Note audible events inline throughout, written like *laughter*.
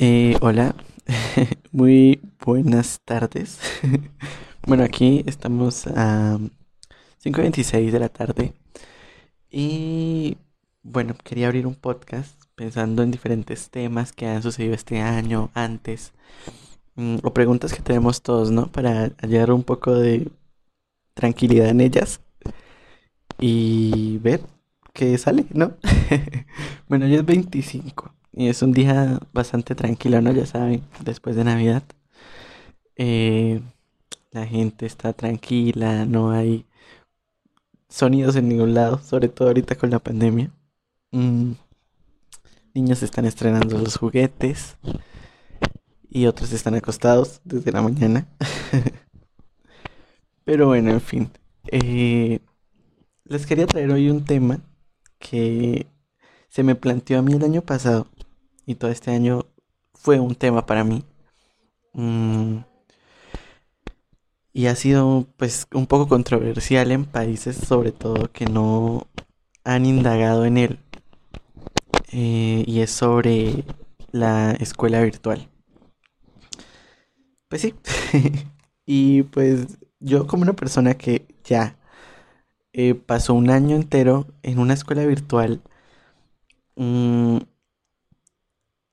Eh, hola, *laughs* muy buenas tardes. *laughs* bueno, aquí estamos a 5.26 de la tarde y bueno, quería abrir un podcast pensando en diferentes temas que han sucedido este año, antes, mm, o preguntas que tenemos todos, ¿no? Para hallar un poco de tranquilidad en ellas y ver qué sale, ¿no? *laughs* bueno, ya es 25 y es un día bastante tranquilo, ¿no? Ya saben, después de Navidad. Eh, la gente está tranquila, no hay sonidos en ningún lado, sobre todo ahorita con la pandemia. Mm, niños están estrenando los juguetes y otros están acostados desde la mañana. *laughs* Pero bueno, en fin. Eh, les quería traer hoy un tema que se me planteó a mí el año pasado y todo este año fue un tema para mí. Mm, y ha sido pues un poco controversial en países sobre todo que no han indagado en él. Eh, y es sobre la escuela virtual. Pues sí. *laughs* y pues yo como una persona que ya eh, pasó un año entero en una escuela virtual, mm,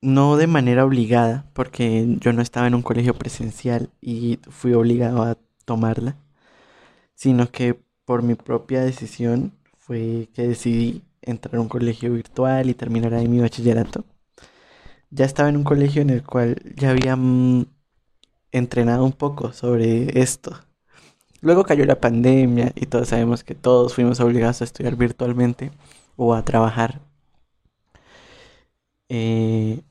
no de manera obligada, porque yo no estaba en un colegio presencial y fui obligado a tomarla, sino que por mi propia decisión fue que decidí entrar a un colegio virtual y terminar ahí mi bachillerato. Ya estaba en un colegio en el cual ya había mm, entrenado un poco sobre esto. Luego cayó la pandemia y todos sabemos que todos fuimos obligados a estudiar virtualmente o a trabajar. Eh,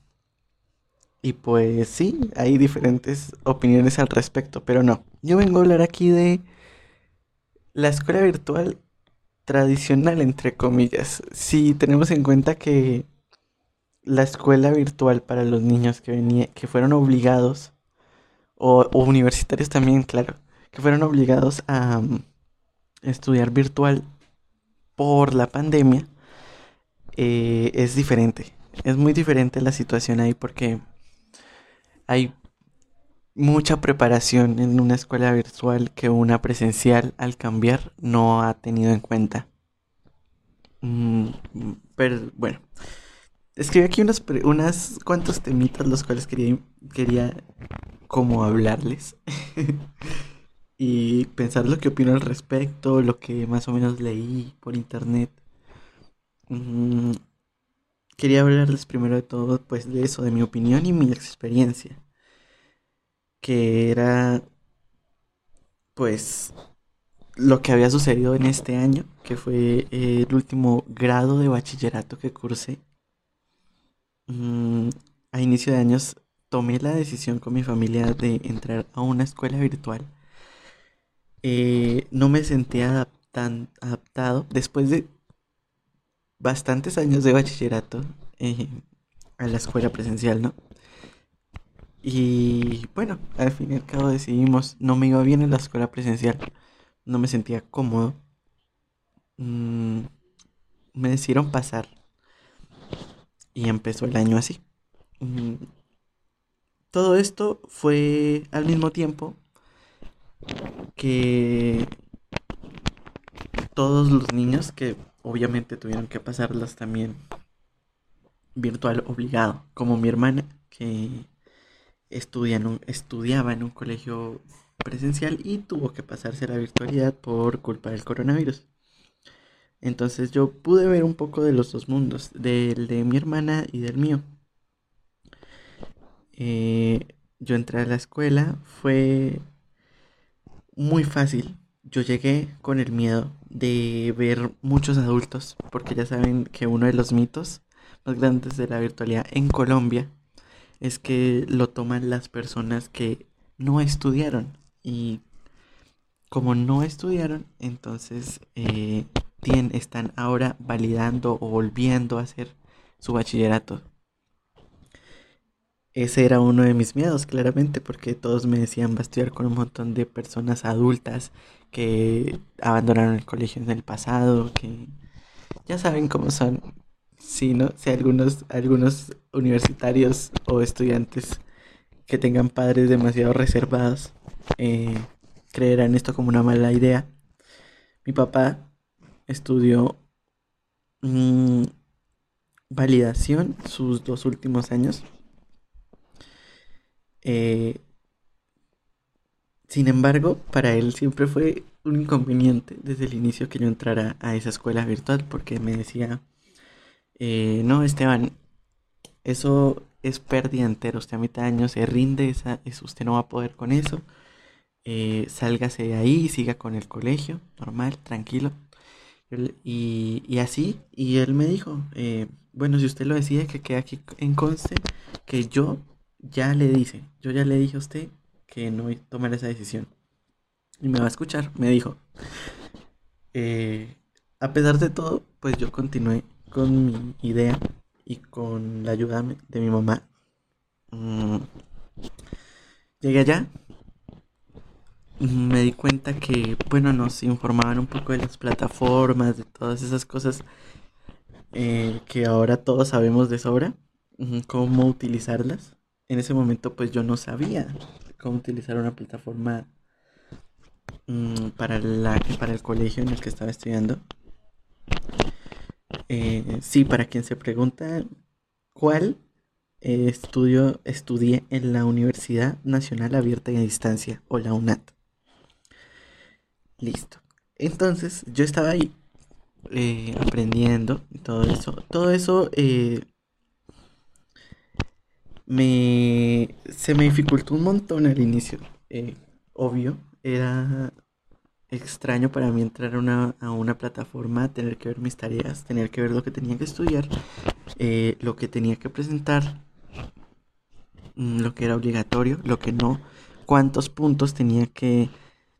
y pues sí, hay diferentes opiniones al respecto, pero no. Yo vengo a hablar aquí de la escuela virtual tradicional, entre comillas. Si tenemos en cuenta que la escuela virtual para los niños que, que fueron obligados, o, universitarios también, claro, que fueron obligados a mm, estudiar virtual por la pandemia, eh, es diferente. Es muy diferente la situación ahí porque hay mucha preparación en una escuela virtual que una presencial al cambiar no ha tenido en cuenta. Mm, pero bueno, escribí aquí unos, unas cuantos temitas los cuales quería, quería como hablarles *laughs* y pensar lo que opino al respecto, lo que más o menos leí por internet. Mm, quería hablarles primero de todo pues de eso, de mi opinión y mi experiencia que era pues lo que había sucedido en este año, que fue el último grado de bachillerato que cursé. Mm, a inicio de años tomé la decisión con mi familia de entrar a una escuela virtual. Eh, no me sentía tan adaptado después de bastantes años de bachillerato eh, a la escuela presencial, ¿no? Y bueno, al fin y al cabo decidimos, no me iba bien en la escuela presencial, no me sentía cómodo. Mm, me decidieron pasar y empezó el año así. Mm, todo esto fue al mismo tiempo que todos los niños que obviamente tuvieron que pasarlas también virtual obligado, como mi hermana que estudiaba en un colegio presencial y tuvo que pasarse a la virtualidad por culpa del coronavirus. Entonces yo pude ver un poco de los dos mundos, del de mi hermana y del mío. Eh, yo entré a la escuela, fue muy fácil. Yo llegué con el miedo de ver muchos adultos, porque ya saben que uno de los mitos más grandes de la virtualidad en Colombia es que lo toman las personas que no estudiaron y como no estudiaron, entonces eh, están ahora validando o volviendo a hacer su bachillerato. Ese era uno de mis miedos, claramente, porque todos me decían va a estudiar con un montón de personas adultas que abandonaron el colegio en el pasado, que ya saben cómo son sí, ¿no? Si algunos, algunos universitarios o estudiantes que tengan padres demasiado reservados eh, creerán esto como una mala idea. Mi papá estudió mm, validación sus dos últimos años. Eh, sin embargo, para él siempre fue un inconveniente desde el inicio que yo entrara a esa escuela virtual porque me decía, eh, no, Esteban, eso es pérdida entera, usted a mitad de año se rinde, esa, usted no va a poder con eso, eh, sálgase de ahí, siga con el colegio, normal, tranquilo. Y, y así, y él me dijo, eh, bueno, si usted lo decide, que quede aquí en conste, que yo ya le dice, yo ya le dije a usted que no voy a tomar esa decisión. Y me va a escuchar, me dijo. Eh, a pesar de todo, pues yo continué con mi idea y con la ayuda de mi mamá. Mm, llegué allá, me di cuenta que, bueno, nos informaban un poco de las plataformas, de todas esas cosas eh, que ahora todos sabemos de sobra, cómo utilizarlas. En ese momento pues yo no sabía cómo utilizar una plataforma mm, para, la, para el colegio en el que estaba estudiando. Eh, sí, para quien se pregunta cuál eh, estudio, estudié en la Universidad Nacional Abierta y a Distancia, o la UNAT. Listo. Entonces, yo estaba ahí eh, aprendiendo todo eso. Todo eso me se me dificultó un montón al inicio. Eh, obvio, era extraño para mí entrar a una, a una, plataforma, tener que ver mis tareas, tener que ver lo que tenía que estudiar, eh, lo que tenía que presentar, mm, lo que era obligatorio, lo que no, cuántos puntos tenía que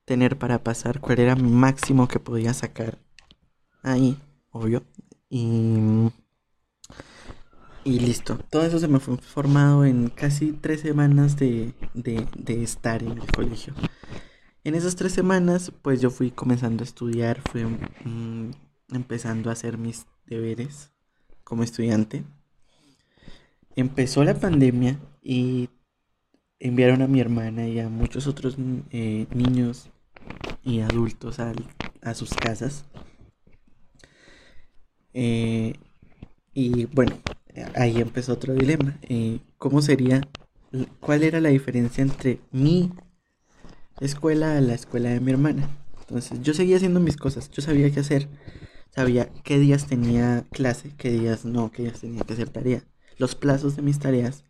tener para pasar, cuál era mi máximo que podía sacar ahí, obvio. Y y listo. Todo eso se me fue formado en casi tres semanas de, estar en el colegio. En esas tres semanas, pues yo fui comenzando a estudiar, fui mm, empezando a hacer mis deberes como estudiante. Empezó la pandemia y enviaron a mi hermana y a muchos otros eh, niños y adultos a, sus casas. Eh, y bueno, ahí empezó otro dilema. Eh, ¿Cómo sería? ¿Cuál era la diferencia entre mi escuela y la escuela de mi hermana? Entonces yo seguía haciendo mis cosas, yo sabía qué hacer, sabía qué días tenía clase, qué días no, qué días tenía que hacer tarea, los plazos de mis tareas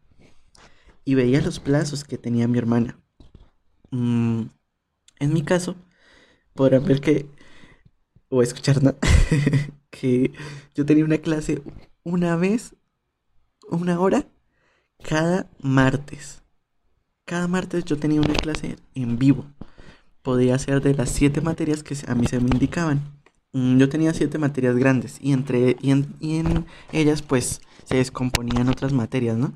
y veía los plazos que tenía mi hermana. Mm, en mi caso, podrán ver que, o escuchar, ¿no? *laughs* que yo tenía una clase una vez una hora cada martes. Cada martes yo tenía una clase en vivo. Podía ser de las siete materias que a mí se me indicaban. Mm, yo tenía siete materias grandes y entre y en, ellas pues se descomponían otras materias, ¿no?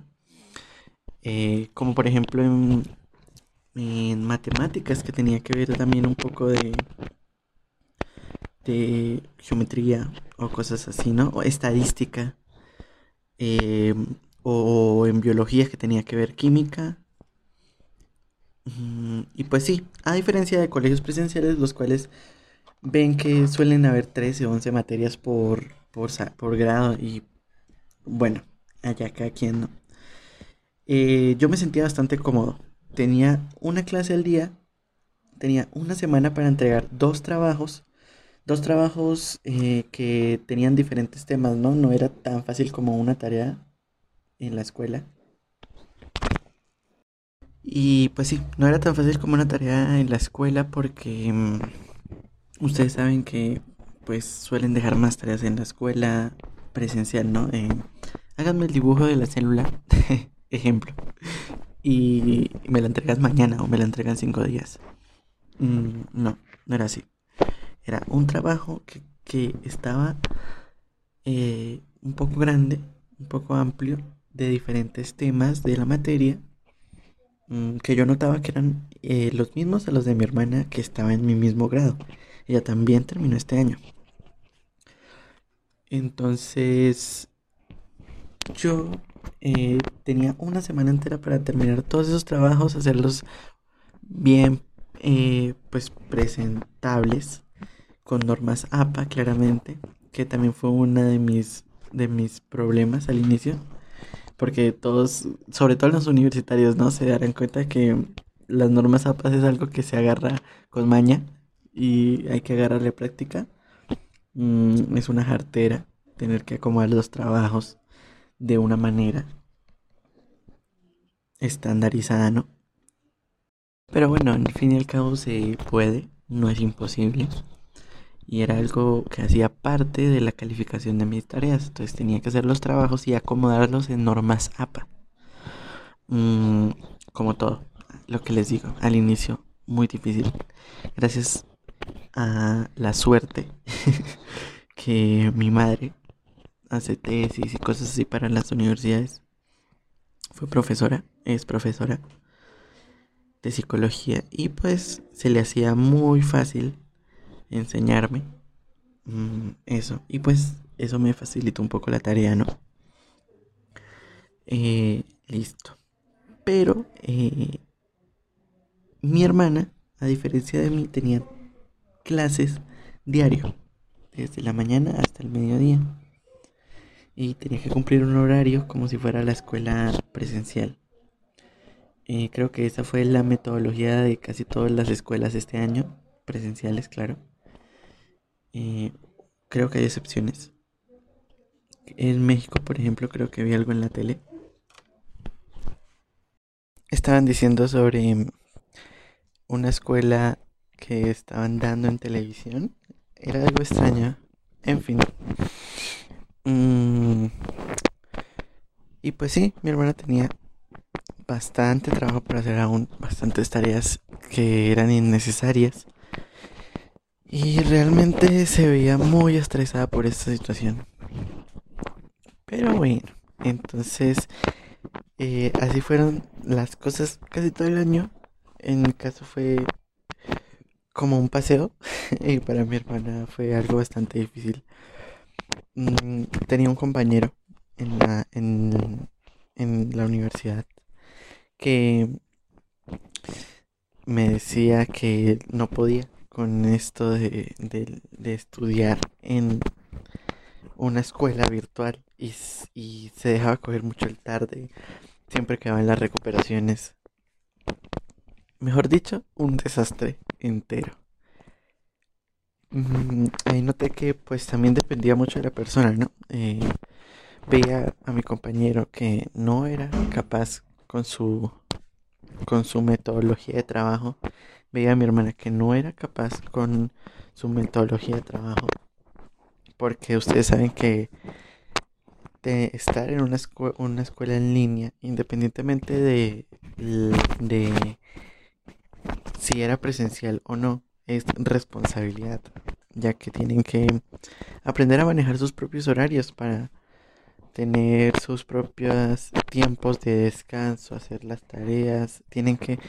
Eh, como por ejemplo en, en matemáticas que tenía que ver también un poco de de geometría o cosas así, ¿no? O estadística. Eh, o en biología que tenía que ver química. Mm, y pues sí, a diferencia de colegios presenciales, los cuales ven que suelen haber 13 o 11 materias por, por, grado y bueno, allá cada quien no. Eh, yo me sentía bastante cómodo. Tenía una clase al día, tenía una semana para entregar dos trabajos dos trabajos eh, que tenían diferentes temas, ¿no? No era tan fácil como una tarea en la escuela. Y pues sí, no era tan fácil como una tarea en la escuela porque mm, ustedes saben que pues suelen dejar más tareas en la escuela presencial, ¿no? Eh, háganme el dibujo de la célula, *laughs* ejemplo, y me la entregas mañana o me la entregan cinco días. Mm, no, no era así. Era un trabajo que, estaba eh, un poco grande, un poco amplio, de diferentes temas de la materia, mm, que yo notaba que eran eh, los mismos a los de mi hermana que estaba en mi mismo grado. Ella también terminó este año. Entonces, yo eh, tenía una semana entera para terminar todos esos trabajos, hacerlos bien, pues presentables, con normas APA claramente, que también fue una de mis, de mis problemas al inicio, porque todos, sobre todo los universitarios, ¿no? Se darán cuenta que las normas APA es algo que se agarra con maña y hay que agarrarle práctica. Mm, es una jartera tener que acomodar los trabajos de una manera estandarizada, ¿no? Pero bueno, al fin y al cabo se puede, no es imposible. Y era algo que hacía parte de la calificación de mis tareas. Entonces tenía que hacer los trabajos y acomodarlos en normas APA. Mm, como todo, lo que les digo, al inicio, muy difícil. Gracias a la suerte *laughs* que mi madre hace tesis y cosas así para las universidades. Fue profesora, es profesora de psicología y pues se le hacía muy fácil enseñarme mm, eso y pues eso me facilitó un poco la tarea, ¿no? Eh, listo. Pero eh, mi hermana, a diferencia de mí, tenía clases diario, desde la mañana hasta el mediodía. Y tenía que cumplir un horario como si fuera la escuela presencial. Eh, creo que esa fue la metodología de casi todas las escuelas este año, presenciales, claro. Eh, creo que hay excepciones. En México, por ejemplo, creo que vi algo en la tele. Estaban diciendo sobre una escuela que estaban dando en televisión. Era algo extraño. En fin. Mm. Y pues sí, mi hermana tenía bastante trabajo para hacer aún, bastantes tareas que eran innecesarias. Y realmente se veía muy estresada por esta situación. Pero bueno, entonces eh, así fueron las cosas casi todo el año. En mi caso fue como un paseo *laughs* y para mi hermana fue algo bastante difícil. Mm, tenía un compañero en la, en, en la universidad que me decía que no podía con esto de, de, estudiar en una escuela virtual y, se dejaba coger mucho el tarde, siempre quedaba en las recuperaciones. Mejor dicho, un desastre entero. Mm, ahí noté que pues también dependía mucho de la persona, ¿no? Eh, veía a mi compañero que no era capaz con su con su metodología de trabajo. Veía a mi hermana que no era capaz con su metodología de trabajo. Porque ustedes saben que de estar en una, una escuela en línea, independientemente de, de si era presencial o no, es responsabilidad, ya que tienen que aprender a manejar sus propios horarios para tener sus propios tiempos de descanso, hacer las tareas, tienen que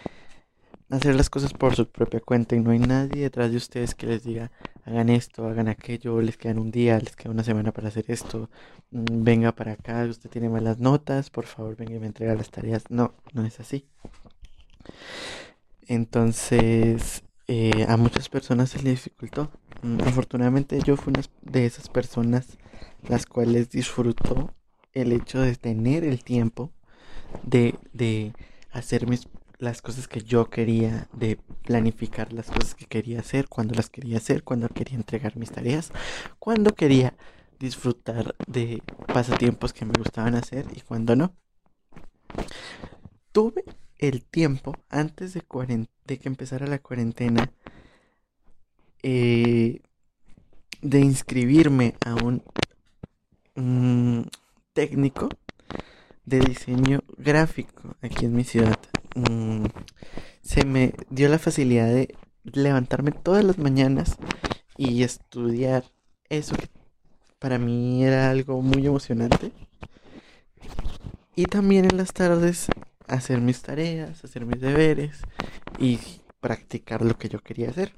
hacer las cosas por su propia cuenta y no hay nadie detrás de ustedes que les diga hagan esto, hagan aquello, les quedan un día, les queda una semana para hacer esto, mm, venga para acá, usted tiene malas notas, por favor venga y me entrega las tareas. No, no es así. Entonces, eh, a muchas personas se les dificultó. Mm, afortunadamente yo fui una de esas personas las cuales disfrutó el hecho de tener el tiempo de, de hacer mis, las cosas que yo quería, de planificar las cosas que quería hacer, cuando las quería hacer, cuando quería entregar mis tareas, cuando quería disfrutar de pasatiempos que me gustaban hacer y cuando no. Tuve el tiempo antes de, que empezara la cuarentena eh, de inscribirme a un, técnico de diseño gráfico aquí en mi ciudad. Mm, se me dio la facilidad de levantarme todas las mañanas y estudiar eso que para mí era algo muy emocionante. Y también en las tardes hacer mis tareas, hacer mis deberes y practicar lo que yo quería hacer.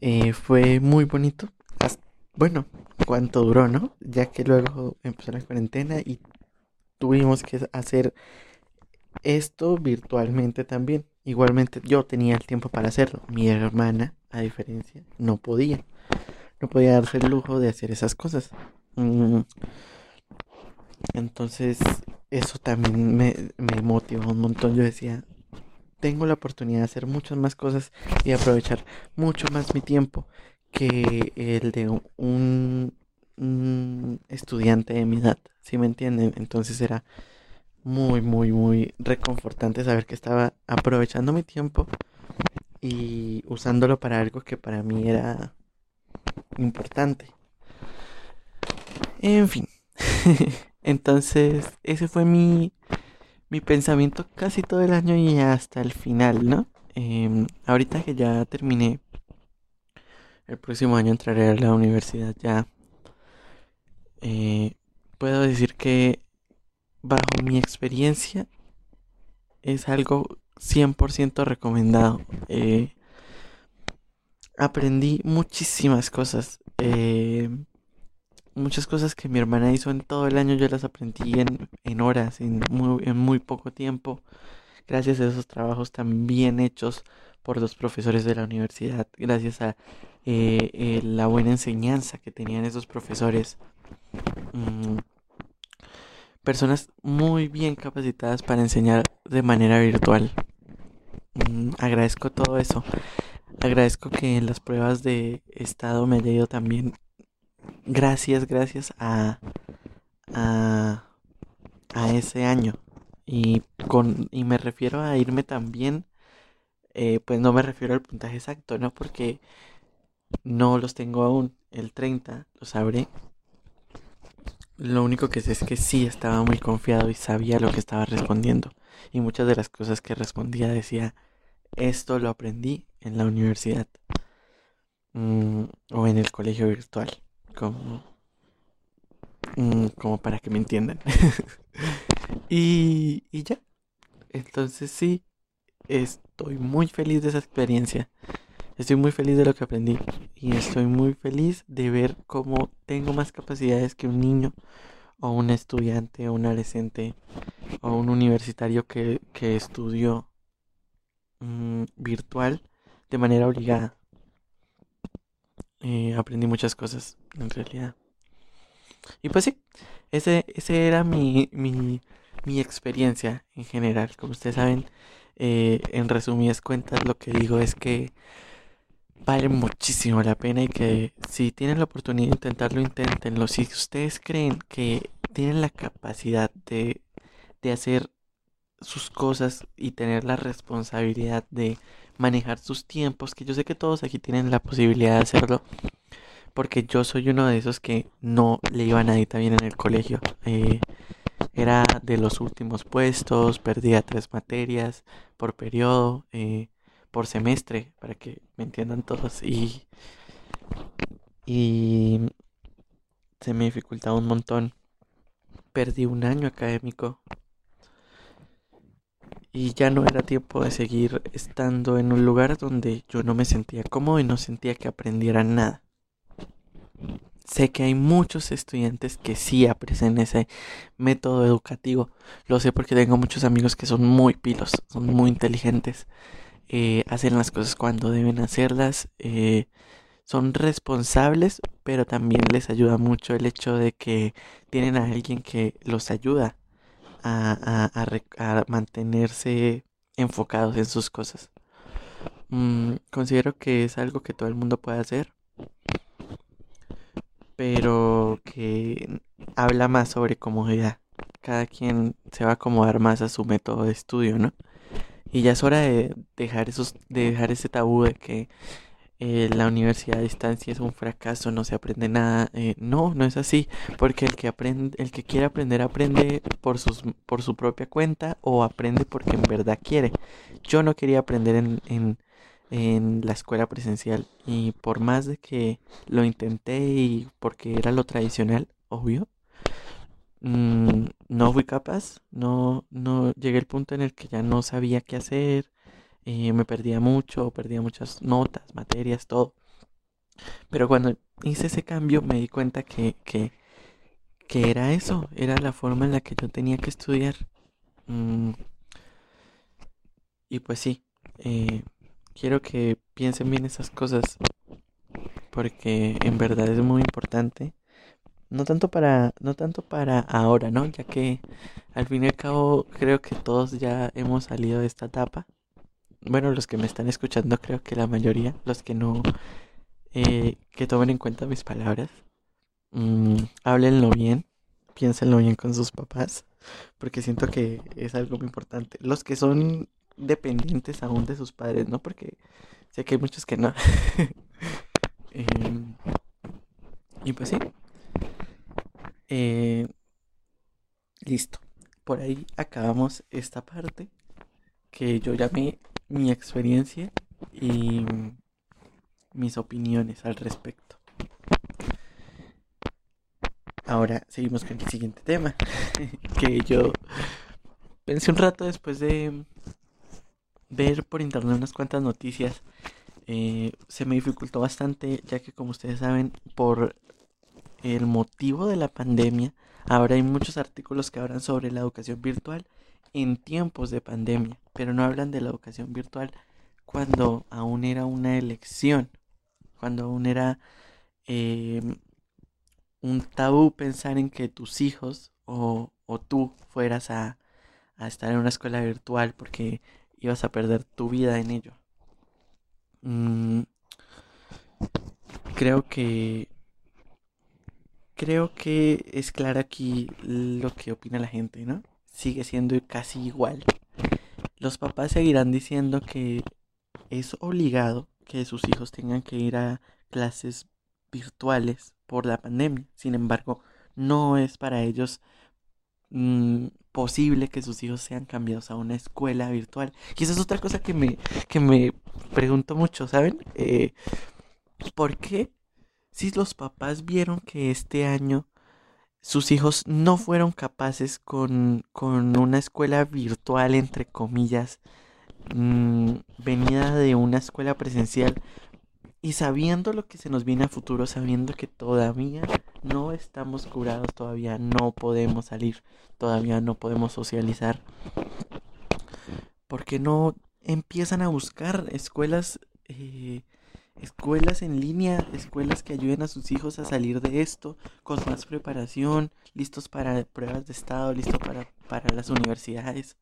Eh, fue muy bonito. bueno, cuánto duró, ¿no? Ya que luego empezó la cuarentena y tuvimos que hacer esto virtualmente también. Igualmente yo tenía el tiempo para hacerlo. Mi hermana, a diferencia, no podía. No podía darse el lujo de hacer esas cosas. Mm. Entonces, eso también me, me motivó un montón. Yo decía, tengo la oportunidad de hacer muchas más cosas y aprovechar mucho más mi tiempo que el de un, estudiante de mi edad, ¿sí me entienden? Entonces era muy, muy, muy reconfortante saber que estaba aprovechando mi tiempo y usándolo para algo que para mí era importante. En fin. *laughs* Entonces, ese fue mi, mi pensamiento casi todo el año y hasta el final, ¿no? Em, ahorita que ya terminé, el próximo año entraré a la universidad ya. Eh, puedo decir que bajo mi experiencia es algo 100% recomendado. Eh, aprendí muchísimas cosas. Eh, muchas cosas que mi hermana hizo en todo el año yo las aprendí en, en horas, en muy, en muy poco tiempo. Gracias a esos trabajos tan bien hechos por los profesores de la universidad, gracias a eh, la buena enseñanza que tenían esos profesores. Mm, personas muy bien capacitadas para enseñar de manera virtual. Mm, agradezco todo eso. Agradezco que en las pruebas de estado me haya ido también. Gracias, gracias a, a, a ese año. Y, con, y me refiero a irme también, eh, pues no me refiero al puntaje exacto, ¿no? Porque no los tengo aún. El 30 lo sabré. Lo único que sé es que sí estaba muy confiado y sabía lo que estaba respondiendo. Y muchas de las cosas que respondía decía, esto lo aprendí en la universidad. Mm, o en el colegio virtual. Como, mm, como para que me entiendan. *laughs* y, y ya. Entonces sí, estoy muy feliz de esa experiencia. Estoy muy feliz de lo que aprendí y estoy muy feliz de ver cómo tengo más capacidades que un niño o un estudiante o un adolescente o un universitario que, estudió mm, virtual de manera obligada. Eh, aprendí muchas cosas en realidad. Y pues sí, ese, ese era mi, mi, mi experiencia en general. Como ustedes saben, eh, en resumidas cuentas lo que digo es que vale muchísimo la pena y que si tienen la oportunidad de intentarlo, inténtenlo. Si ustedes creen que tienen la capacidad de, de hacer sus cosas y tener la responsabilidad de manejar sus tiempos, que yo sé que todos aquí tienen la posibilidad de hacerlo, porque yo soy uno de esos que no le iba a nadie bien en el colegio. Eh, era de los últimos puestos, perdía tres materias por periodo. Eh, por semestre, para que me entiendan todos. Y, y se me dificultaba un montón. Perdí un año académico. Y ya no era tiempo de seguir estando en un lugar donde yo no me sentía cómodo y no sentía que aprendiera nada. Sé que hay muchos estudiantes que sí aprecian ese método educativo. Lo sé porque tengo muchos amigos que son muy pilos, son muy inteligentes eh, hacen las cosas cuando deben hacerlas, eh, son responsables, pero también les ayuda mucho el hecho de que tienen a alguien que los ayuda a, mantenerse enfocados en sus cosas. Mm, considero que es algo que todo el mundo puede hacer, pero que habla más sobre comodidad. Cada quien se va a acomodar más a su método de estudio, ¿no? Y ya es hora de dejar esos, de dejar ese tabú de que eh, la universidad a distancia es un fracaso, no se aprende nada. Eh, no, no es así, porque el que aprende, el que quiere aprender aprende por sus, por su propia cuenta o aprende porque en verdad quiere. Yo no quería aprender en, en, en la escuela presencial y por más de que lo intenté y porque era lo tradicional, obvio, Mm, no fui capaz, no, no llegué al punto en el que ya no sabía qué hacer, eh, me perdía mucho, perdía muchas notas, materias, todo. Pero cuando hice ese cambio me di cuenta que, que, que era eso, era la forma en la que yo tenía que estudiar. Mm. Y pues sí, eh, quiero que piensen bien esas cosas porque en verdad es muy importante. No tanto para, no tanto para ahora, ¿no? Ya que al fin y al cabo creo que todos ya hemos salido de esta etapa. Bueno, los que me están escuchando creo que la mayoría, los que no, eh, que tomen en cuenta mis palabras. Mm, háblenlo bien, piénsenlo bien con sus papás, porque siento que es algo muy importante. Los que son dependientes aún de sus padres, ¿no? Porque sé que hay muchos que no. *laughs* Em, y pues sí. Eh, listo. Por ahí acabamos esta parte que yo llamé mi experiencia y mis opiniones al respecto. Ahora seguimos con el siguiente tema, *laughs* que yo pensé un rato después de ver por internet unas cuantas noticias. Eh, se me dificultó bastante, ya que como ustedes saben, por el motivo de la pandemia, ahora hay muchos artículos que hablan sobre la educación virtual en tiempos de pandemia, pero no hablan de la educación virtual cuando aún era una elección, cuando aún era eh, un tabú pensar en que tus hijos o, tú fueras a, estar en una escuela virtual porque ibas a perder tu vida en ello. Mm, creo que creo que es claro aquí lo que opina la gente, ¿no? Sigue siendo casi igual. Los papás seguirán diciendo que es obligado que sus hijos tengan que ir a clases virtuales por la pandemia. Sin embargo, no es para ellos mm, posible que sus hijos sean cambiados a una escuela virtual. Y esa es otra cosa que me, que me pregunto mucho, ¿saben? Eh, ¿Por qué si los papás vieron que este año sus hijos no fueron capaces con, con una escuela virtual, entre comillas, mm, venida de una escuela presencial, y sabiendo lo que se nos viene a futuro, sabiendo que todavía no estamos curados, todavía no podemos salir, todavía no podemos socializar, ¿por qué no empiezan a buscar escuelas, eh, escuelas en línea, escuelas que ayuden a sus hijos a salir de esto, con más preparación, listos para pruebas de estado, listos para, para las universidades?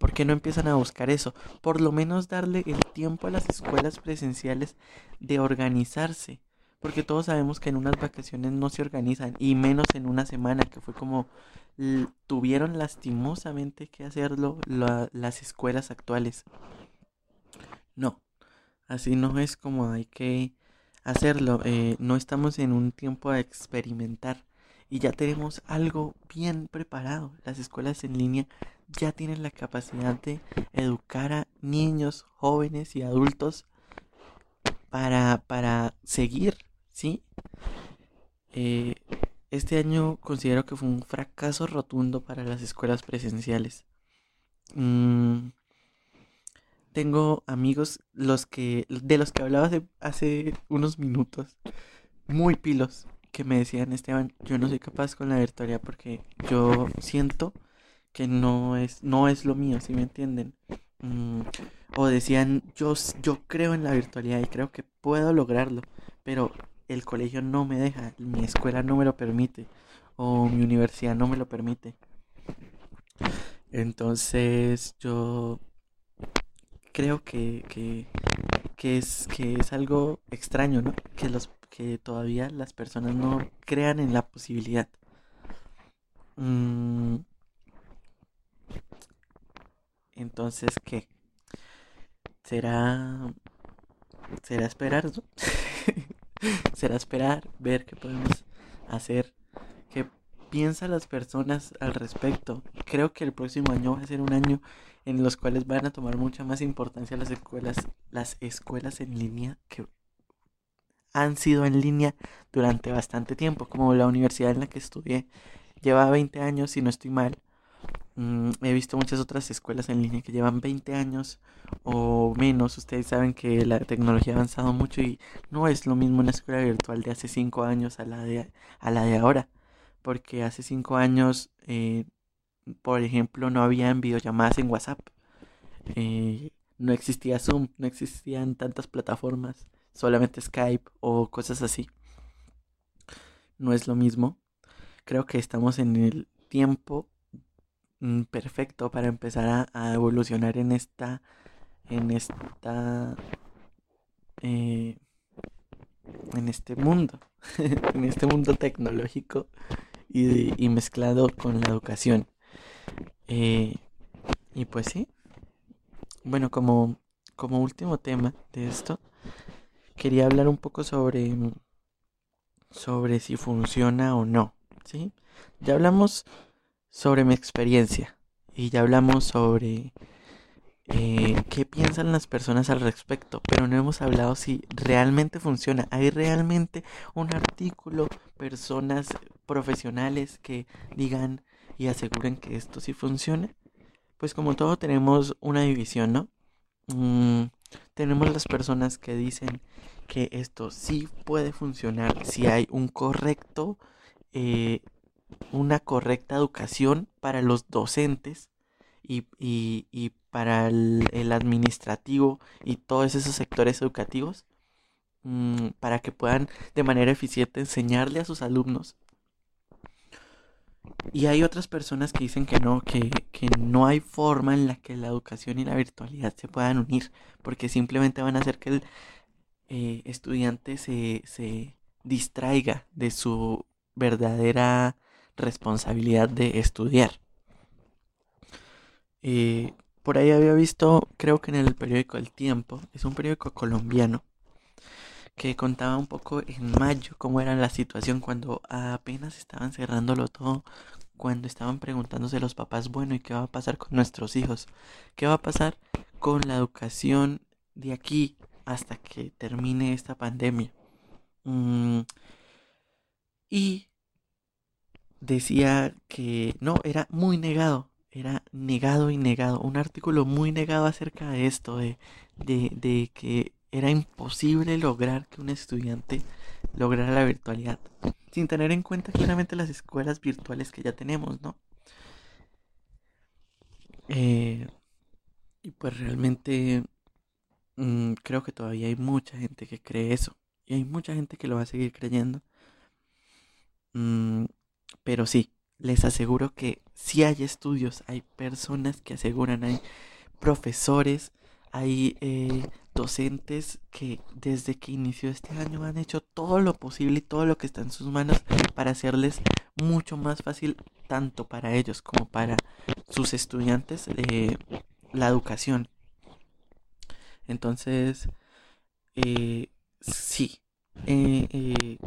¿Por qué no empiezan a buscar eso? Por lo menos darle el tiempo a las escuelas presenciales de organizarse. Porque todos sabemos que en unas vacaciones no se organizan. Y menos en una semana, que fue como tuvieron lastimosamente que hacerlo las escuelas actuales. No, así no es como hay que hacerlo. Eh, no estamos en un tiempo a experimentar y ya tenemos algo bien preparado. Las escuelas en línea ya tienen la capacidad de educar a niños, jóvenes y adultos para, para seguir, ¿sí? Eh, este año considero que fue un fracaso rotundo para las escuelas presenciales. Mm, tengo amigos los que, de los que hablaba hace, unos minutos, muy pilos, que me decían, Esteban, yo no soy capaz con la virtualidad porque yo siento que no es, no es lo mío, si me entienden? Mm, o decían, yo, yo creo en la virtualidad y creo que puedo lograrlo, pero el colegio no me deja, mi escuela no me lo permite, o mi universidad no me lo permite. Entonces yo creo que, que, que, es, que es algo extraño, ¿no? Que, los, que todavía las personas no crean en la posibilidad. Mm, entonces, ¿qué? Será. Será esperar, *laughs* Será esperar, ver qué podemos hacer, qué piensan las personas al respecto. Creo que el próximo año va a ser un año en los cuales van a tomar mucha más importancia las escuelas, las escuelas en línea que han sido en línea durante bastante tiempo, como la universidad en la que estudié lleva 20 años, si no estoy mal, Mm, he visto muchas otras escuelas en línea que llevan 20 años o menos. Ustedes saben que la tecnología ha avanzado mucho y no es lo mismo una escuela virtual de hace 5 años a la de, a la de ahora. Porque hace 5 años, eh, por ejemplo, no habían videollamadas en WhatsApp. Eh, no existía Zoom, no existían tantas plataformas, solamente Skype o cosas así. No es lo mismo. Creo que estamos en el tiempo mm, perfecto para empezar a, evolucionar en esta en esta eh, en este mundo *laughs* en este mundo tecnológico y, mezclado con la educación eh, y pues sí bueno como como último tema de esto quería hablar un poco sobre sobre si funciona o no sí ya hablamos sobre mi experiencia y ya hablamos sobre eh, qué piensan las personas al respecto, pero no hemos hablado si realmente funciona. ¿Hay realmente un artículo, personas profesionales que digan y aseguren que esto sí funciona? Pues como todo tenemos una división, ¿no? Mm, tenemos las personas que dicen que esto sí puede funcionar si hay un correcto eh, una correcta educación para los docentes y, y, para el, administrativo y todos esos sectores educativos mm, para que puedan de manera eficiente enseñarle a sus alumnos. Y hay otras personas que dicen que no, que, que no hay forma en la que la educación y la virtualidad se puedan unir, porque simplemente van a hacer que el eh, estudiante se, se distraiga de su verdadera responsabilidad de estudiar. Eh, por ahí había visto, creo que en el periódico El Tiempo, es un periódico colombiano, que contaba un poco en mayo cómo era la situación cuando apenas estaban cerrándolo todo, cuando estaban preguntándose los papás, bueno, ¿y qué va a pasar con nuestros hijos? ¿Qué va a pasar con la educación de aquí hasta que termine esta pandemia? Mm, y decía que no, era muy negado, era negado y negado, un artículo muy negado acerca de esto, de, de, que era imposible lograr que un estudiante lograra la virtualidad, sin tener en cuenta claramente las escuelas virtuales que ya tenemos, ¿no? Eh, y pues realmente mm, creo que todavía hay mucha gente que cree eso, y hay mucha gente que lo va a seguir creyendo. Mm, pero sí, les aseguro que sí hay estudios, hay personas que aseguran, hay profesores, hay eh, docentes que desde que inició este año han hecho todo lo posible y todo lo que está en sus manos para hacerles mucho más fácil tanto para ellos como para sus estudiantes eh, la educación. Entonces, eh, sí, eh,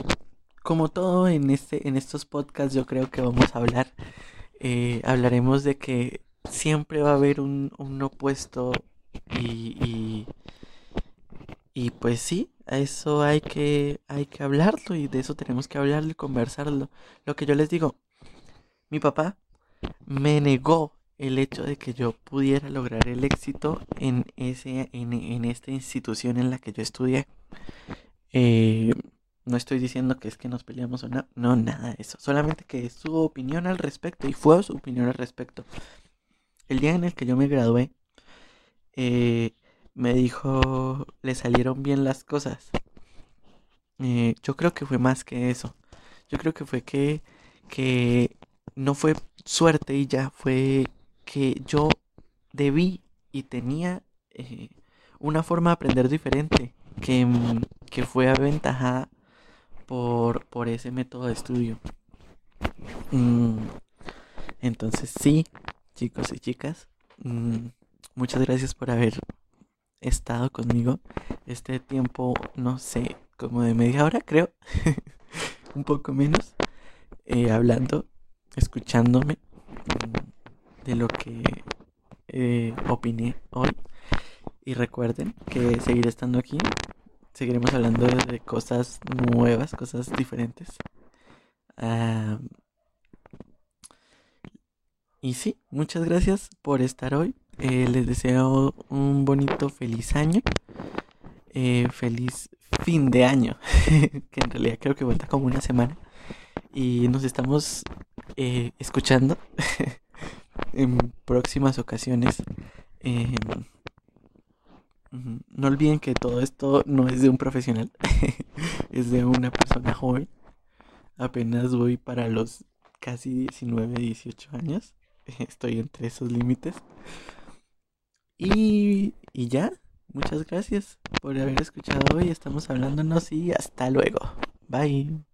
como todo en este en estos podcasts yo creo que vamos a hablar eh, hablaremos de que siempre va a haber un, un opuesto y, pues sí a eso hay que hay que hablarlo y de eso tenemos que hablarlo y conversarlo lo que yo les digo mi papá me negó el hecho de que yo pudiera lograr el éxito en ese en, en esta institución en la que yo estudié eh, no estoy diciendo que es que nos peleamos o no, no, nada de eso. Solamente que es su opinión al respecto y fue su opinión al respecto. El día en el que yo me gradué, eh, me dijo, le salieron bien las cosas. Eh, yo creo que fue más que eso. Yo creo que fue que, que no fue suerte y ya fue que yo debí y tenía eh, una forma de aprender diferente que, que fue aventajada por, por ese método de estudio. Mm, entonces sí, chicos y chicas, mm, muchas gracias por haber estado conmigo este tiempo, no sé, como de media hora creo, *laughs* un poco menos, eh, hablando, escuchándome mm, de lo que eh, opiné hoy. Y recuerden que seguiré estando aquí seguiremos hablando de cosas nuevas, cosas diferentes. y sí, muchas gracias por estar hoy. Eh, les deseo un bonito feliz año. Eh, feliz fin de año. *laughs* que en realidad creo que falta como una semana. Y nos estamos eh, escuchando *laughs* en próximas ocasiones. Em, no olviden que todo esto no es de un profesional, *laughs* es de una persona joven. Apenas voy para los casi 19, 18 años. Estoy entre esos límites. Y, y ya, muchas gracias por haber escuchado hoy. Estamos hablándonos y hasta luego. Bye.